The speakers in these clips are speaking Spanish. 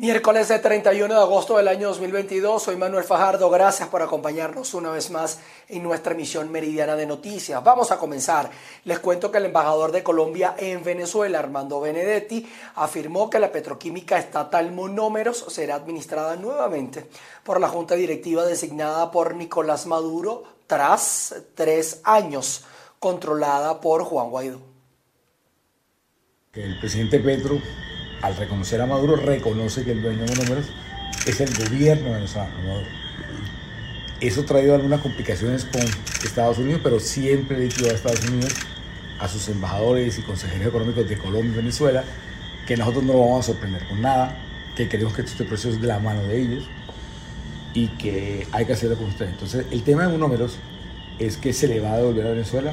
Miércoles 31 de agosto del año 2022, soy Manuel Fajardo, gracias por acompañarnos una vez más en nuestra emisión meridiana de noticias. Vamos a comenzar. Les cuento que el embajador de Colombia en Venezuela, Armando Benedetti, afirmó que la petroquímica estatal Monómeros será administrada nuevamente por la junta directiva designada por Nicolás Maduro tras tres años, controlada por Juan Guaidó. El presidente Petro al reconocer a Maduro, reconoce que el dueño de números es el gobierno venezolano, Maduro. Eso ha traído algunas complicaciones con Estados Unidos, pero siempre he dicho a Estados Unidos, a sus embajadores y consejeros económicos de Colombia y Venezuela, que nosotros no vamos a sorprender con nada, que creemos que este proceso es de la mano de ellos y que hay que hacerlo con ustedes. Entonces, el tema de números es que se le va a devolver a Venezuela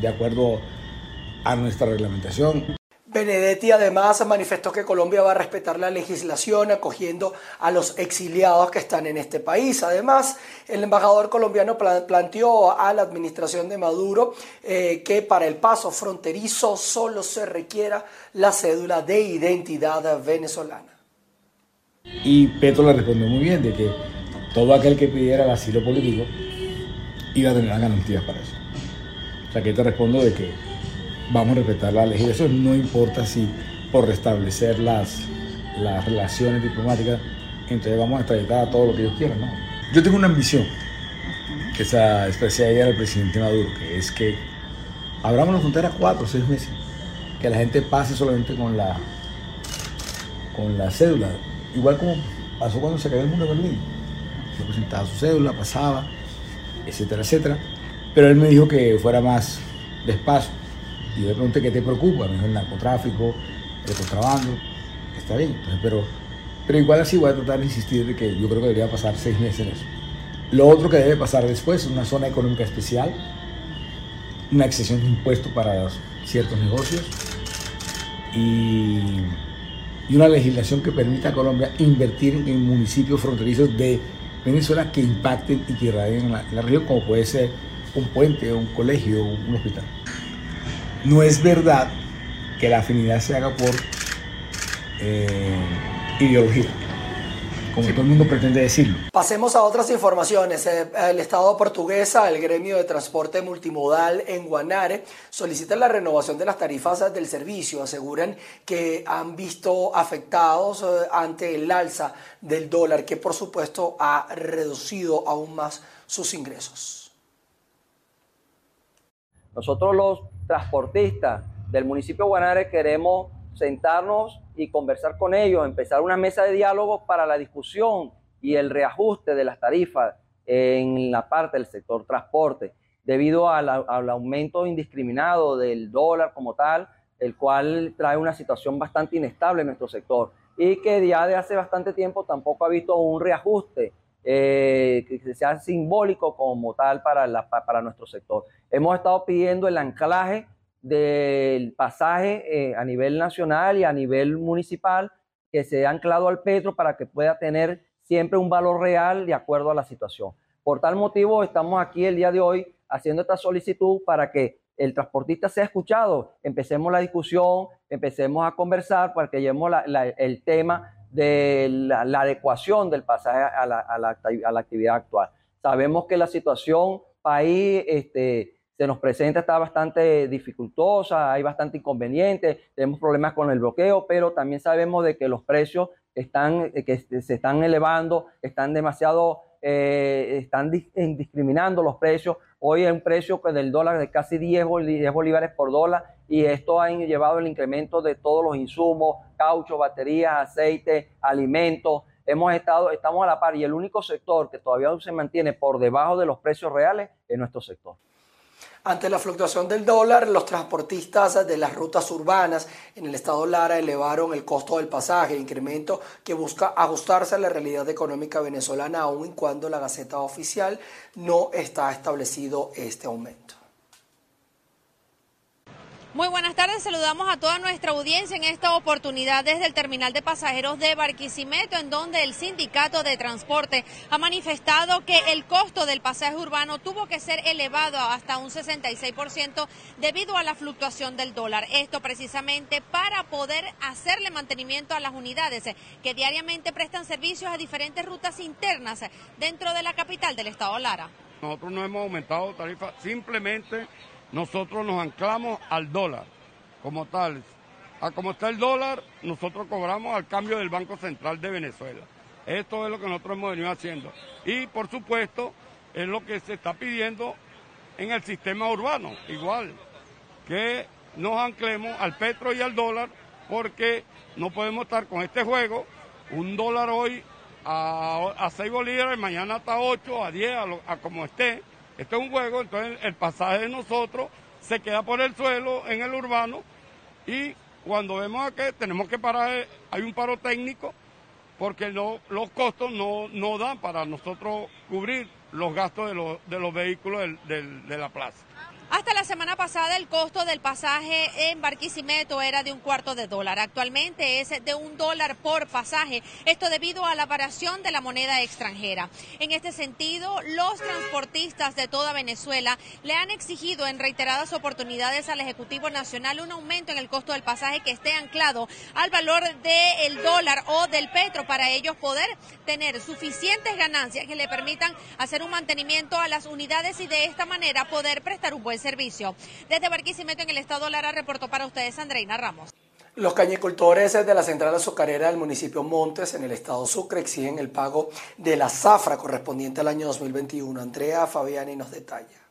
de acuerdo a nuestra reglamentación. Benedetti además manifestó que Colombia va a respetar la legislación acogiendo a los exiliados que están en este país. Además, el embajador colombiano planteó a la administración de Maduro eh, que para el paso fronterizo solo se requiera la cédula de identidad venezolana. Y Petro le respondió muy bien de que todo aquel que pidiera el asilo político iba a tener garantías para eso. O sea, que te respondo de que vamos a respetar la legislación, no importa si por restablecer las, las relaciones diplomáticas, entonces vamos a extraditar a todo lo que ellos quieran. ¿no? Yo tengo una ambición que se expresé ayer al presidente Maduro, que es que abramos la frontera cuatro o seis meses, que la gente pase solamente con la, con la cédula, igual como pasó cuando se cayó el mundo de Berlín. Se presentaba su cédula, pasaba, etcétera, etcétera. Pero él me dijo que fuera más despacio y yo le pregunté qué te preocupa, el narcotráfico, el contrabando, está bien, pero, pero igual así voy a tratar de insistir de que yo creo que debería pasar seis meses en eso. Lo otro que debe pasar después es una zona económica especial, una excesión de impuestos para ciertos negocios y, y, una legislación que permita a Colombia invertir en municipios fronterizos de Venezuela que impacten y que irradien la, la región, como puede ser un puente, un colegio, un hospital. No es verdad que la afinidad se haga por eh, ideología, como todo el mundo pretende decirlo. Pasemos a otras informaciones. Eh, el Estado portuguesa, el gremio de transporte multimodal en Guanare, solicita la renovación de las tarifas del servicio. Aseguran que han visto afectados eh, ante el alza del dólar, que por supuesto ha reducido aún más sus ingresos. Nosotros los transportistas del municipio de Guanare queremos sentarnos y conversar con ellos, empezar una mesa de diálogo para la discusión y el reajuste de las tarifas en la parte del sector transporte, debido al, al aumento indiscriminado del dólar como tal, el cual trae una situación bastante inestable en nuestro sector y que ya de hace bastante tiempo tampoco ha visto un reajuste eh, que sea simbólico como tal para, para nuestro sector. Hemos estado pidiendo el anclaje del pasaje eh, a nivel nacional y a nivel municipal que sea anclado al petro para que pueda tener siempre un valor real de acuerdo a la situación. Por tal motivo, estamos aquí el día de hoy haciendo esta solicitud para que el transportista sea escuchado, empecemos la discusión, empecemos a conversar para que llevemos el tema de la, adecuación del pasaje a la, a, la, a la, actividad actual. Sabemos que la situación país este, se nos presenta está bastante dificultosa, hay bastante inconveniente, tenemos problemas con el bloqueo, pero también sabemos de que los precios están, que se están elevando, están demasiado, eh, están discriminando los precios. Hoy hay un precio del dólar de casi 10, 10 bolívares por dólar y esto ha llevado el incremento de todos los insumos, caucho, baterías, aceite, alimentos. Hemos estado, estamos a la par y el único sector que todavía se mantiene por debajo de los precios reales es nuestro sector. Ante la fluctuación del dólar, los transportistas de las rutas urbanas en el estado Lara elevaron el costo del pasaje, incremento que busca ajustarse a la realidad económica venezolana, aun cuando la Gaceta Oficial no está establecido este aumento. Muy buenas tardes, saludamos a toda nuestra audiencia en esta oportunidad desde el terminal de pasajeros de Barquisimeto, en donde el sindicato de transporte ha manifestado que el costo del pasaje urbano tuvo que ser elevado hasta un 66% debido a la fluctuación del dólar. Esto precisamente para poder hacerle mantenimiento a las unidades que diariamente prestan servicios a diferentes rutas internas dentro de la capital del estado Lara. Nosotros no hemos aumentado tarifas, simplemente nosotros nos anclamos al dólar como tal. A como está el dólar, nosotros cobramos al cambio del Banco Central de Venezuela. Esto es lo que nosotros hemos venido haciendo. Y por supuesto, es lo que se está pidiendo en el sistema urbano, igual, que nos anclemos al petro y al dólar, porque no podemos estar con este juego, un dólar hoy a, a 6 bolívares, mañana hasta 8, a 10, a como esté este es un juego, entonces el pasaje de nosotros se queda por el suelo en el urbano y cuando vemos que tenemos que parar, hay un paro técnico porque no, los costos no, no dan para nosotros cubrir los gastos de los, de los vehículos de la plaza. Hasta la semana pasada el costo del pasaje en Barquisimeto era de un cuarto de dólar. Actualmente es de un dólar por pasaje. Esto debido a la variación de la moneda extranjera. En este sentido, los transportistas de toda Venezuela le han exigido en reiteradas oportunidades al Ejecutivo Nacional un aumento en el costo del pasaje que esté anclado al valor del dólar o del petro para ellos poder tener suficientes ganancias que le permitan hacer un mantenimiento a las unidades y de esta manera poder prestar un buen servicio. Desde Barquisimeto, en el estado Lara, reportó para ustedes Andreina Ramos. Los cañicultores de la central azucarera del municipio Montes, en el estado Sucre, exigen el pago de la zafra correspondiente al año 2021. Andrea Fabiani nos detalla.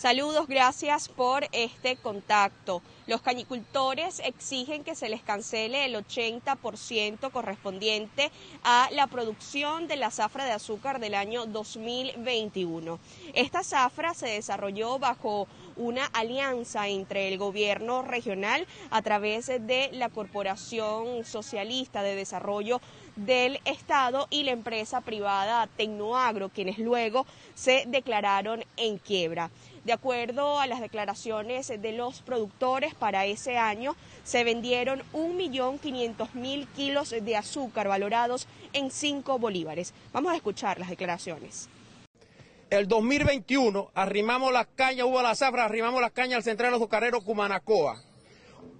Saludos, gracias por este contacto. Los cañicultores exigen que se les cancele el 80% correspondiente a la producción de la zafra de azúcar del año 2021. Esta zafra se desarrolló bajo una alianza entre el gobierno regional a través de la Corporación Socialista de Desarrollo del Estado y la empresa privada Tecnoagro, quienes luego se declararon en quiebra. De acuerdo a las declaraciones de los productores, para ese año se vendieron 1.500.000 kilos de azúcar valorados en 5 bolívares. Vamos a escuchar las declaraciones. El 2021 arrimamos las cañas, hubo la zafra, arrimamos las cañas al central azucarero Cumanacoa,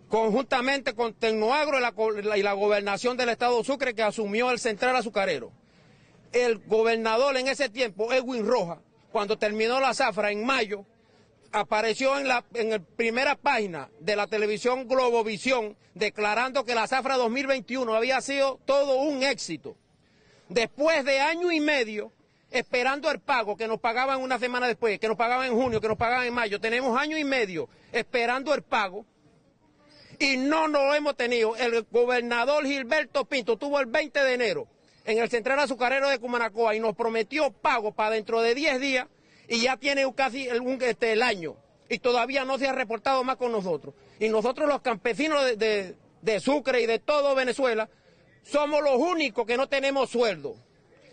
conjuntamente con Tecnoagro y la, gobernación del estado de Sucre que asumió el central azucarero. El gobernador en ese tiempo, Edwin Roja, cuando terminó la zafra en mayo, apareció en la, en primera página de la televisión Globovisión declarando que la zafra 2021 había sido todo un éxito. Después de año y medio esperando el pago que nos pagaban una semana después, que nos pagaban en junio, que nos pagaban en mayo, tenemos año y medio esperando el pago y no lo hemos tenido. El gobernador Gilberto Pinto tuvo el 20 de enero en el Central Azucarero de Cumanacoa y nos prometió pago para dentro de 10 días y ya tiene casi el, este, el año y todavía no se ha reportado más con nosotros. Y nosotros los campesinos de, de, Sucre y de todo Venezuela somos los únicos que no tenemos sueldo.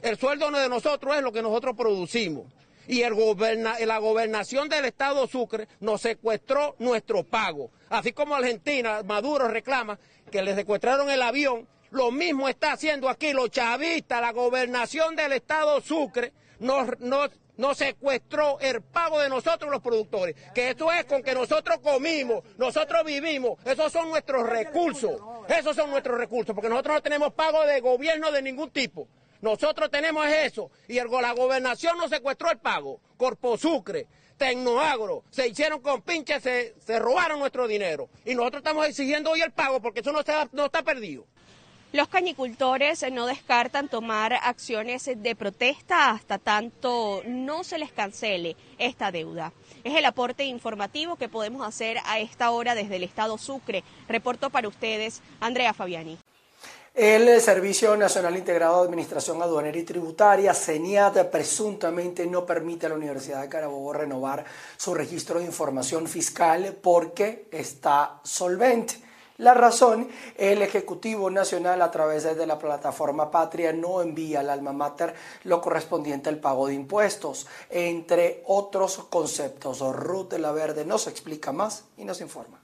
El sueldo de nosotros es lo que nosotros producimos. Y la gobernación del Estado Sucre nos secuestró nuestro pago. Así como Argentina, Maduro reclama que le secuestraron el avión, lo mismo está haciendo aquí los chavistas, la gobernación del Estado Sucre nos, secuestró el pago de nosotros los productores, que eso es con que nosotros comimos, nosotros vivimos, esos son nuestros recursos, esos son nuestros recursos, porque nosotros no tenemos pago de gobierno de ningún tipo. Nosotros tenemos eso y la gobernación nos secuestró el pago. Corpo Sucre, Tecnoagro, se hicieron con pinches, se, se robaron nuestro dinero. Y nosotros estamos exigiendo hoy el pago porque eso no está, no está perdido. Los cañicultores no descartan tomar acciones de protesta hasta tanto no se les cancele esta deuda. Es el aporte informativo que podemos hacer a esta hora desde el Estado Sucre. Reporto para ustedes, Andrea Fabiani. El Servicio Nacional Integrado de Administración Aduanera y Tributaria, CENIAT, presuntamente no permite a la Universidad de Carabobo renovar su registro de información fiscal porque está solvente. La razón, el Ejecutivo Nacional a través de la plataforma Patria no envía al alma mater lo correspondiente al pago de impuestos, entre otros conceptos. Ruth de la Verde nos explica más y nos informa.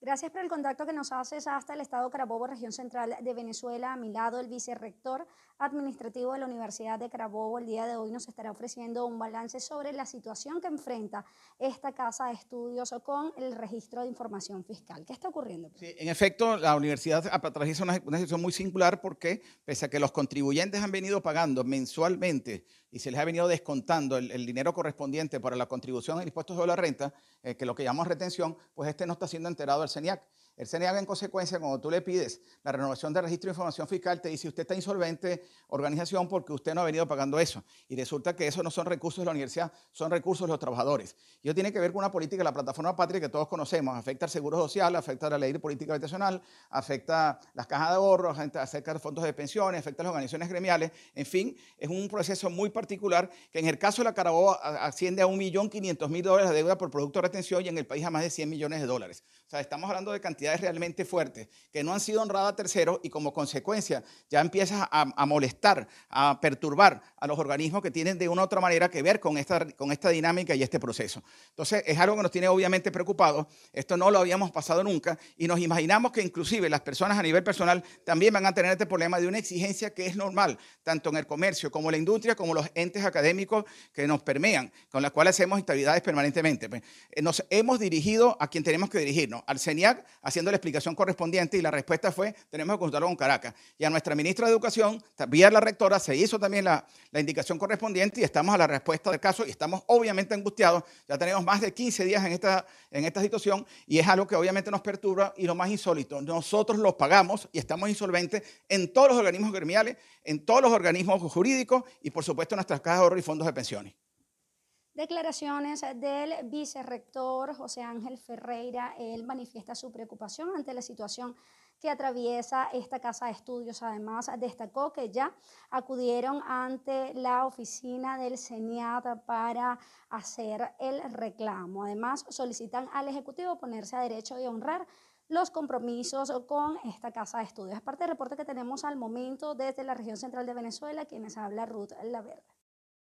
Gracias por el contacto que nos haces hasta el Estado Carabobo, región central de Venezuela. A mi lado, el vicerrector administrativo de la Universidad de Carabobo. El día de hoy nos estará ofreciendo un balance sobre la situación que enfrenta esta casa de estudios con el registro de información fiscal. ¿Qué está ocurriendo? Sí, en efecto, la universidad atraviesa una, una situación muy singular porque, pese a que los contribuyentes han venido pagando mensualmente y se les ha venido descontando el, dinero correspondiente para la contribución al impuesto sobre la renta, eh, que lo que llamamos retención, pues este no está siendo enterado al CENIAC. El CNEAG, en consecuencia, cuando tú le pides la renovación del registro de información fiscal, te dice usted está insolvente, organización, porque usted no ha venido pagando eso. Y resulta que eso no son recursos de la universidad, son recursos de los trabajadores. Y eso tiene que ver con una política la plataforma Patria que todos conocemos. Afecta al seguro social, afecta a la ley de política habitacional, afecta las cajas de ahorros, afecta a los fondos de pensiones, afecta a las organizaciones gremiales. En fin, es un proceso muy particular que en el caso de la Carabobo asciende a 1.500.000 dólares de deuda por producto de retención y en el país a más de 100 millones de dólares. O sea, estamos hablando de cantidades realmente fuertes que no han sido honradas a terceros y como consecuencia ya empiezas a, molestar, a perturbar a los organismos que tienen de una u otra manera que ver con esta, con esta dinámica y este proceso. Entonces, es algo que nos tiene obviamente preocupados. Esto no lo habíamos pasado nunca y nos imaginamos que inclusive las personas a nivel personal también van a tener este problema de una exigencia que es normal, tanto en el comercio como en la industria, como los entes académicos que nos permean, con las cuales hacemos actividades permanentemente. Pues, eh, nos hemos dirigido a quien tenemos que dirigirnos al CENIAC haciendo la explicación correspondiente y la respuesta fue, tenemos que consultarlo con Caracas. Y a nuestra ministra de Educación, vía la rectora, se hizo también la, indicación correspondiente y estamos a la respuesta del caso y estamos obviamente angustiados. Ya tenemos más de 15 días en esta, en esta situación y es algo que obviamente nos perturba y lo más insólito, nosotros los pagamos y estamos insolventes en todos los organismos gremiales, en todos los organismos jurídicos y por supuesto en nuestras cajas de ahorro y fondos de pensiones. Declaraciones del vicerrector José Ángel Ferreira. Él manifiesta su preocupación ante la situación que atraviesa esta casa de estudios. Además, destacó que ya acudieron ante la oficina del CENIAT para hacer el reclamo. Además, solicitan al Ejecutivo ponerse a derecho de honrar los compromisos con esta casa de estudios. Es parte del reporte que tenemos al momento desde la región central de Venezuela, quienes habla Ruth Laverde.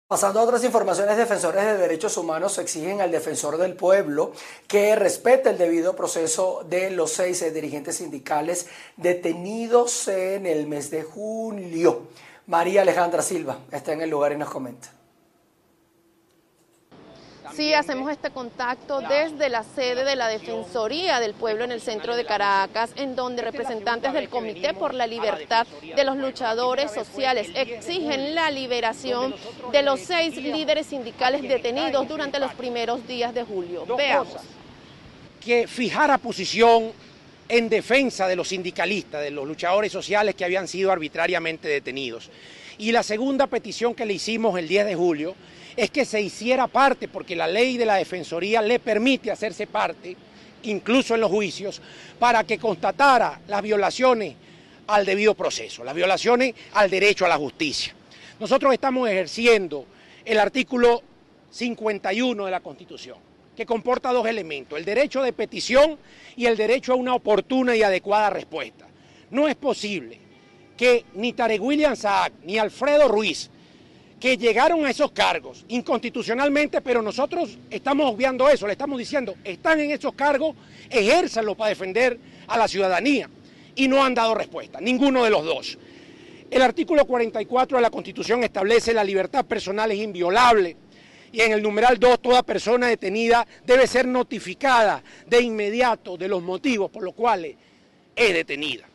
Pasando a otras informaciones, defensores de derechos humanos exigen al defensor del pueblo que respete el debido proceso de los seis dirigentes sindicales detenidos en el mes de julio. María Alejandra Silva está en el lugar y nos comenta. Sí, hacemos este contacto desde la sede de la Defensoría del Pueblo en el centro de Caracas, en donde representantes del Comité por la Libertad de los Luchadores Sociales exigen la liberación de los seis líderes sindicales detenidos durante los primeros días de julio. Veamos. Que fijara posición en defensa de los sindicalistas, de los luchadores sociales que habían sido arbitrariamente detenidos. Y la segunda petición que le hicimos el 10 de julio es que se hiciera parte, porque la ley de la Defensoría le permite hacerse parte, incluso en los juicios, para que constatara las violaciones al debido proceso, las violaciones al derecho a la justicia. Nosotros estamos ejerciendo el artículo 51 de la Constitución, que comporta dos elementos, el derecho de petición y el derecho a una oportuna y adecuada respuesta. No es posible que ni Tarek William Saak ni Alfredo Ruiz que llegaron a esos cargos inconstitucionalmente, pero nosotros estamos obviando eso, le estamos diciendo, están en esos cargos, ejérzanlo para defender a la ciudadanía. Y no han dado respuesta, ninguno de los dos. El artículo 44 de la Constitución establece la libertad personal es inviolable y en el numeral 2 toda persona detenida debe ser notificada de inmediato de los motivos por los cuales es detenida.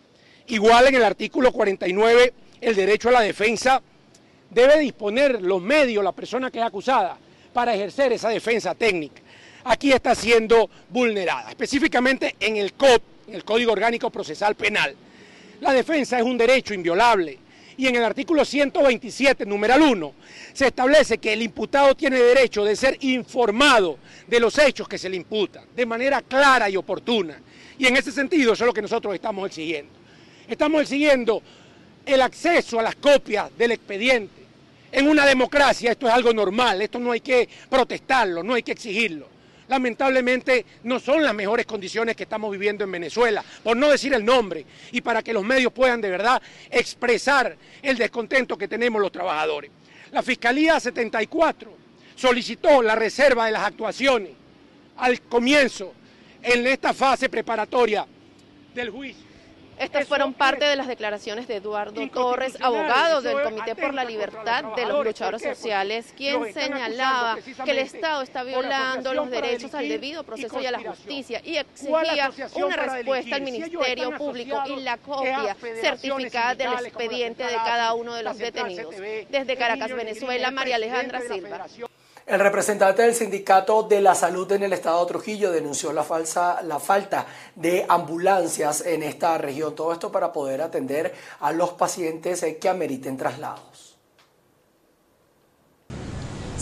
Igual en el artículo 49 el derecho a la defensa debe disponer los medios, la persona que es acusada, para ejercer esa defensa técnica. Aquí está siendo vulnerada, específicamente en el COP, en el Código Orgánico Procesal Penal. La defensa es un derecho inviolable y en el artículo 127, numeral 1, se establece que el imputado tiene derecho de ser informado de los hechos que se le imputan, de manera clara y oportuna. Y en ese sentido, eso es lo que nosotros estamos exigiendo. Estamos exigiendo el acceso a las copias del expediente, en una democracia esto es algo normal, esto no hay que protestarlo, no hay que exigirlo. lamentablemente no son las mejores condiciones que estamos viviendo en Venezuela, por no decir el nombre, y para que los medios puedan de verdad expresar el descontento que tenemos los trabajadores. La Fiscalía 74 solicitó la reserva de las actuaciones al comienzo, en esta fase preparatoria del juicio. Estas fueron parte de las declaraciones de Eduardo Torres, abogado del Comité por la Libertad de los Luchadores Sociales, quien señalaba que el Estado está violando los derechos al debido proceso y a la justicia y exigía una respuesta al Ministerio Público y la copia certificada del expediente de cada uno de los detenidos. Desde Caracas, Venezuela, María Alejandra Silva. El representante del Sindicato de la Salud en el Estado Trujillo denunció la, falsa, la falta de ambulancias en esta región. Todo esto para poder atender a los pacientes eh, que ameriten traslados.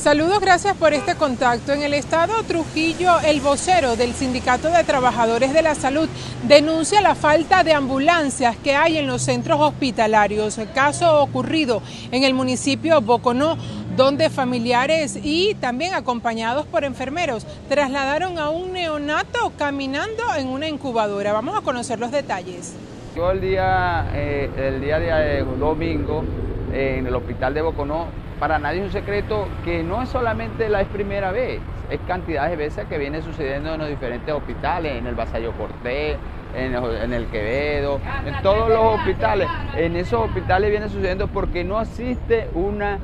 Saludos, gracias por este contacto. En el estado Trujillo, el vocero del Sindicato de Trabajadores de la Salud denuncia la falta de ambulancias que hay en los centros hospitalarios. Caso ocurrido en el municipio Boconó, donde familiares y también acompañados por enfermeros trasladaron a un neonato caminando en una incubadora. Vamos a conocer los detalles. Yo el día, eh, el día de domingo en el hospital de Boconó para nadie es un secreto que no es solamente la primera vez, es cantidad de veces que viene sucediendo en los diferentes hospitales, en el Vasallo Cortés, en el, Quevedo, en todos los hospitales. En esos hospitales viene sucediendo porque no existe una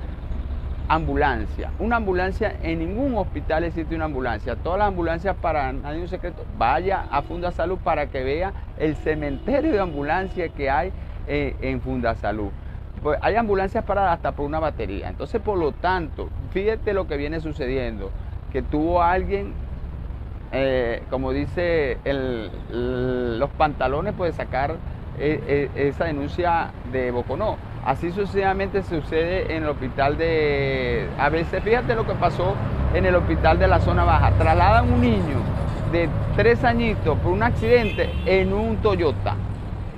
ambulancia. Una ambulancia, en ningún hospital existe una ambulancia. Todas las ambulancias, para nadie un secreto, vaya a Funda Salud para que vea el cementerio de ambulancias que hay eh, en Funda Salud. Pues hay ambulancias paradas hasta por una batería. Entonces, por lo tanto, fíjate lo que viene sucediendo, que tuvo alguien, eh, como dice los pantalones, puede sacar eh, esa denuncia de Boconó. Así sucesivamente sucede en el hospital de... A veces, fíjate lo que pasó en el hospital de la zona baja. Trasladan un niño de tres añitos por un accidente en un Toyota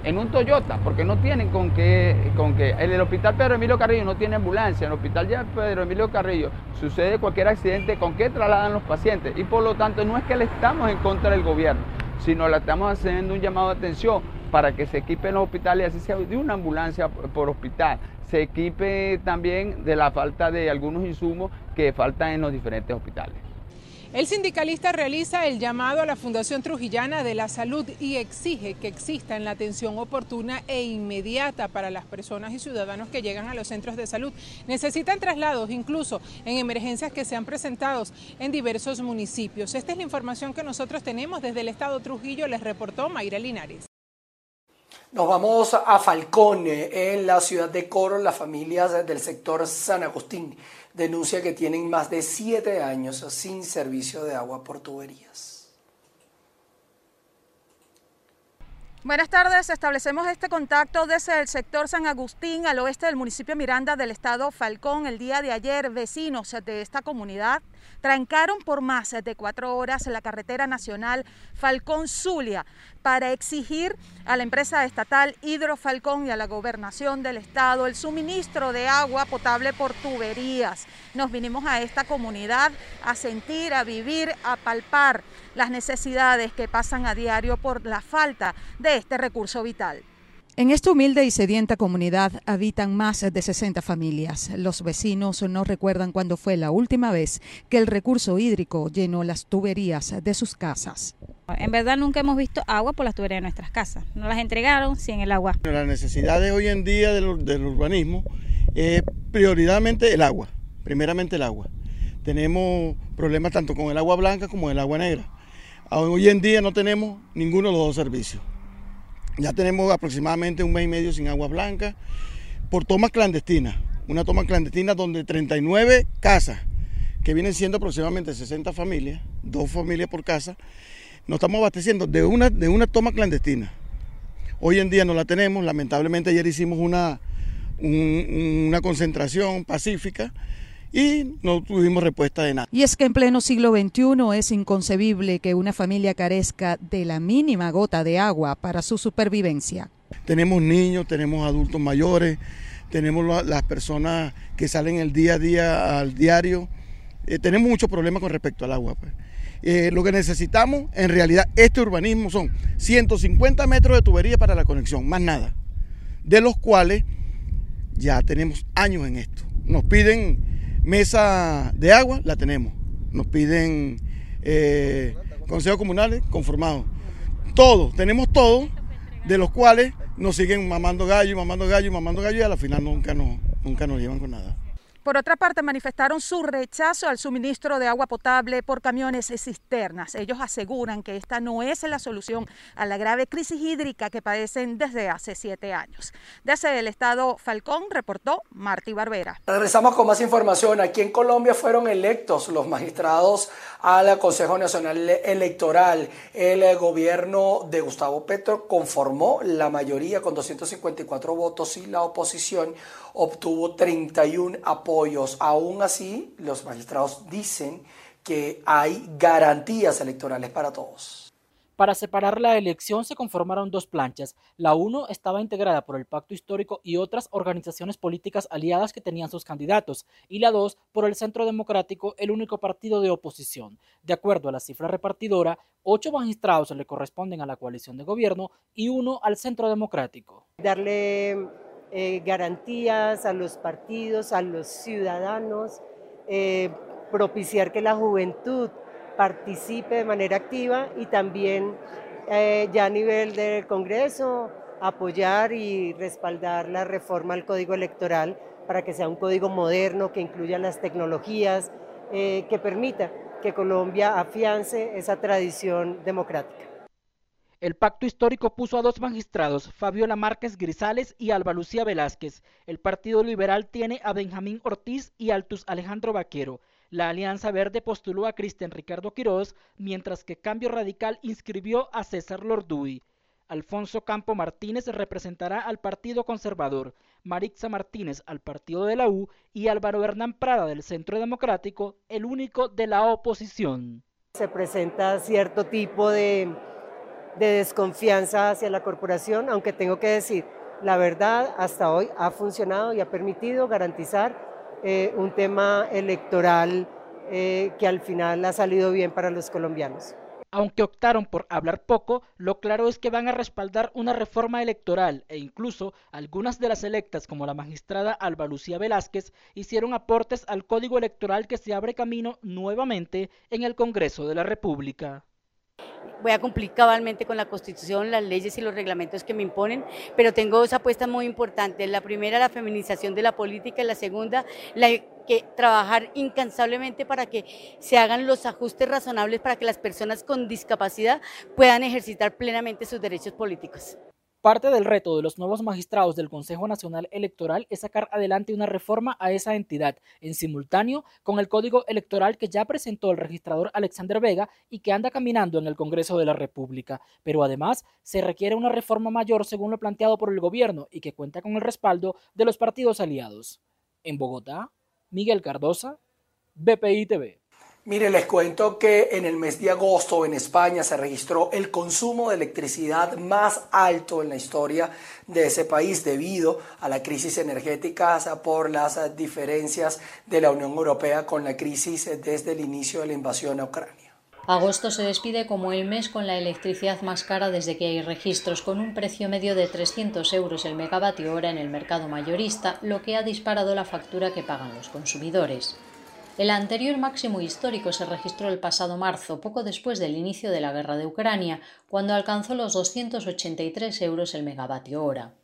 en un Toyota, porque no tienen con qué, con qué. En el hospital Pedro Emilio Carrillo no tiene ambulancia, en el hospital ya Pedro Emilio Carrillo sucede cualquier accidente, ¿con qué trasladan los pacientes? Y por lo tanto no es que le estamos en contra del gobierno, sino le estamos haciendo un llamado de atención para que se equipen los hospitales, así sea de una ambulancia por hospital, se equipe también de la falta de algunos insumos que faltan en los diferentes hospitales. El sindicalista realiza el llamado a la Fundación Trujillana de la Salud y exige que exista la atención oportuna e inmediata para las personas y ciudadanos que llegan a los centros de salud. Necesitan traslados incluso en emergencias que se han presentado en diversos municipios. Esta es la información que nosotros tenemos desde el Estado Trujillo, les reportó Mayra Linares. Nos vamos a Falcón, en la ciudad de Coro, las familias del sector San Agustín denuncia que tienen más de siete años sin servicio de agua por tuberías. Buenas tardes, establecemos este contacto desde el sector San Agustín al oeste del municipio Miranda del estado Falcón. El día de ayer vecinos de esta comunidad trancaron por más de cuatro horas la carretera nacional Falcón-Zulia para exigir a la empresa estatal Hidrofalcón y a la gobernación del estado el suministro de agua potable por tuberías. Nos vinimos a esta comunidad a sentir, a vivir, a palpar las necesidades que pasan a diario por la falta de este recurso vital. En esta humilde y sedienta comunidad habitan más de 60 familias. Los vecinos no recuerdan cuándo fue la última vez que el recurso hídrico llenó las tuberías de sus casas. En verdad nunca hemos visto agua por las tuberías de nuestras casas. No las entregaron sin el agua. La necesidad de hoy en día del, del urbanismo es prioritariamente el agua, primeramente el agua. Tenemos problemas tanto con el agua blanca como el agua negra. Hoy en día no tenemos ninguno de los dos servicios. Ya tenemos aproximadamente un mes y medio sin agua blanca por tomas clandestinas. Una toma clandestina donde 39 casas, que vienen siendo aproximadamente 60 familias, dos familias por casa, nos estamos abasteciendo de una, de una toma clandestina. Hoy en día no la tenemos, lamentablemente ayer hicimos una, una concentración pacífica y no tuvimos respuesta de nada. Y es que en pleno siglo XXI es inconcebible que una familia carezca de la mínima gota de agua para su supervivencia. Tenemos niños, tenemos adultos mayores, tenemos las personas que salen el día a día al diario. Eh, tenemos muchos problemas con respecto al agua. Pues. Eh, lo que necesitamos en realidad este urbanismo son 150 metros de tubería para la conexión, más nada, de los cuales ya tenemos años en esto. Nos piden mesa de agua, la tenemos. Nos piden eh, consejos comunales conformados. Todo, tenemos todo, de los cuales nos siguen mamando gallo, mamando gallo, mamando gallo y a la final nunca nos, nunca nos llevan con nada. Por otra parte, manifestaron su rechazo al suministro de agua potable por camiones y cisternas. Ellos aseguran que esta no es la solución a la grave crisis hídrica que padecen desde hace siete años. Desde el estado Falcón reportó Martí Barbera. Regresamos con más información. Aquí en Colombia fueron electos los magistrados al Consejo Nacional Electoral. El gobierno de Gustavo Petro conformó la mayoría con 254 votos y la oposición obtuvo 31 apoyos. Aún así, los magistrados dicen que hay garantías electorales para todos. Para separar la elección se conformaron dos planchas. La uno estaba integrada por el Pacto Histórico y otras organizaciones políticas aliadas que tenían sus candidatos, y la dos por el Centro Democrático, el único partido de oposición. De acuerdo a la cifra repartidora, ocho magistrados le corresponden a la coalición de gobierno y uno al Centro Democrático. Darle eh, garantías a los partidos, a los ciudadanos, eh, propiciar que la juventud participe de manera activa y también eh, ya a nivel del Congreso apoyar y respaldar la reforma al código electoral para que sea un código moderno que incluya las tecnologías, que permita que Colombia afiance esa tradición democrática. El pacto histórico puso a dos magistrados, Fabiola Márquez Grisales y Alba Lucía Velázquez. El Partido Liberal tiene a Benjamín Ortiz y Altus Alejandro Vaquero. La Alianza Verde postuló a Cristian Ricardo Quiroz, mientras que Cambio Radical inscribió a César Lorduy. Alfonso Campo Martínez representará al Partido Conservador, Marixa Martínez al Partido de la U y Álvaro Hernán Prada del Centro Democrático, el único de la oposición. Se presenta cierto tipo de de desconfianza hacia la corporación, aunque tengo que decir, la verdad hasta hoy ha funcionado y ha permitido garantizar eh, un tema electoral eh, que al final ha salido bien para los colombianos. Aunque optaron por hablar poco, lo claro es que van a respaldar una reforma electoral e incluso algunas de las electas, como la magistrada Alba Lucía Velázquez, hicieron aportes al código electoral que se abre camino nuevamente en el Congreso de la República voy a cumplir cabalmente con la Constitución, las leyes y los reglamentos que me imponen, pero tengo dos apuestas muy importantes. La primera, la feminización de la política y la segunda, la que trabajar incansablemente para que se hagan los ajustes razonables para que las personas con discapacidad puedan ejercitar plenamente sus derechos políticos. Parte del reto de los nuevos magistrados del Consejo Nacional Electoral es sacar adelante una reforma a esa entidad, en simultáneo con el código electoral que ya presentó el registrador Alexander Vega y que anda caminando en el Congreso de la República. Pero además se requiere una reforma mayor según lo planteado por el gobierno y que cuenta con el respaldo de los partidos aliados. En Bogotá, Miguel Cardosa, BPI TV. Mire, les cuento que en el mes de agosto en España se registró el consumo de electricidad más alto en la historia de ese país debido a la crisis energética por las diferencias de la Unión Europea con la crisis desde el inicio de la invasión a Ucrania. Agosto se despide como el mes con la electricidad más cara desde que hay registros, con un precio medio de 300 euros el megavatio hora en el mercado mayorista, lo que ha disparado la factura que pagan los consumidores. El anterior máximo histórico se registró el pasado marzo, poco después del inicio de la guerra de Ucrania, cuando alcanzó los 283 euros el megavatio hora.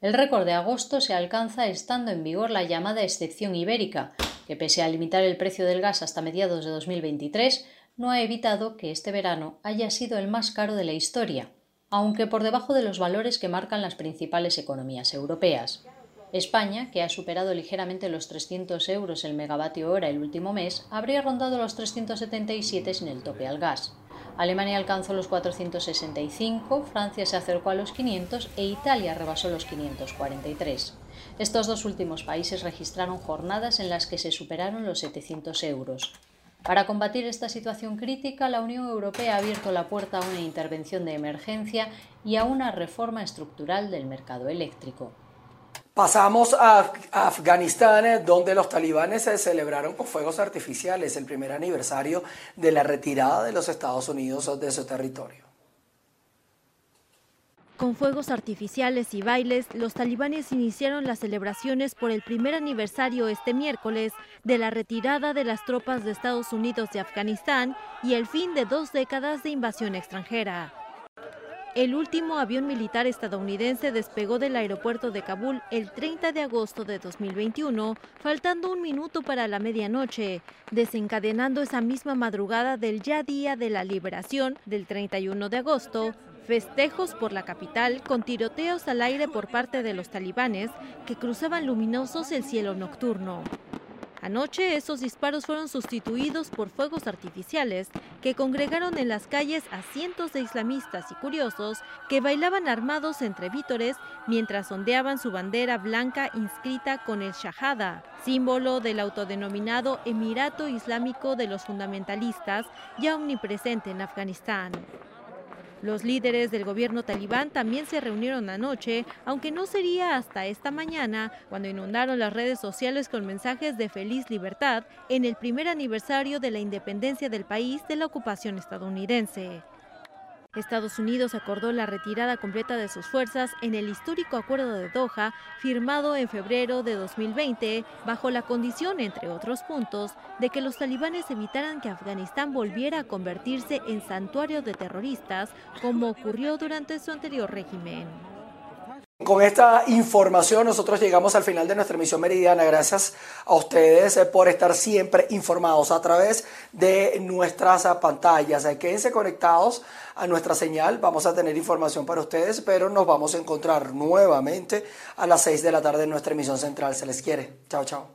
El récord de agosto se alcanza estando en vigor la llamada excepción ibérica, que pese a limitar el precio del gas hasta mediados de 2023, no ha evitado que este verano haya sido el más caro de la historia, aunque por debajo de los valores que marcan las principales economías europeas. España, que ha superado ligeramente los 300 euros el megavatio hora el último mes, habría rondado los 377 sin el tope al gas. Alemania alcanzó los 465, Francia se acercó a los 500 e Italia rebasó los 543. Estos dos últimos países registraron jornadas en las que se superaron los 700 euros. Para combatir esta situación crítica, la Unión Europea ha abierto la puerta a una intervención de emergencia y a una reforma estructural del mercado eléctrico. Pasamos a, Afganistán, donde los talibanes se celebraron con fuegos artificiales el primer aniversario de la retirada de los Estados Unidos de su territorio. Con fuegos artificiales y bailes, los talibanes iniciaron las celebraciones por el primer aniversario este miércoles de la retirada de las tropas de Estados Unidos de Afganistán y el fin de dos décadas de invasión extranjera. El último avión militar estadounidense despegó del aeropuerto de Kabul el 30 de agosto de 2021, faltando un minuto para la medianoche, desencadenando esa misma madrugada del ya día de la liberación del 31 de agosto, festejos por la capital con tiroteos al aire por parte de los talibanes que cruzaban luminosos el cielo nocturno. Anoche esos disparos fueron sustituidos por fuegos artificiales que congregaron en las calles a cientos de islamistas y curiosos que bailaban armados entre vítores mientras ondeaban su bandera blanca inscrita con el Shahada, símbolo del autodenominado Emirato Islámico de los fundamentalistas ya omnipresente en Afganistán. Los líderes del gobierno talibán también se reunieron anoche, aunque no sería hasta esta mañana cuando inundaron las redes sociales con mensajes de feliz libertad en el primer aniversario de la independencia del país de la ocupación estadounidense. Estados Unidos acordó la retirada completa de sus fuerzas en el histórico Acuerdo de Doha, firmado en febrero de 2020, bajo la condición, entre otros puntos, de que los talibanes evitaran que Afganistán volviera a convertirse en santuario de terroristas, como ocurrió durante su anterior régimen. Con esta información nosotros llegamos al final de nuestra emisión meridiana. Gracias a ustedes eh, por estar siempre informados a través de nuestras pantallas. Eh, quédense conectados a nuestra señal. Vamos a tener información para ustedes, pero nos vamos a encontrar nuevamente a las 6 de la tarde en nuestra emisión central. Se les quiere. Chao, chao.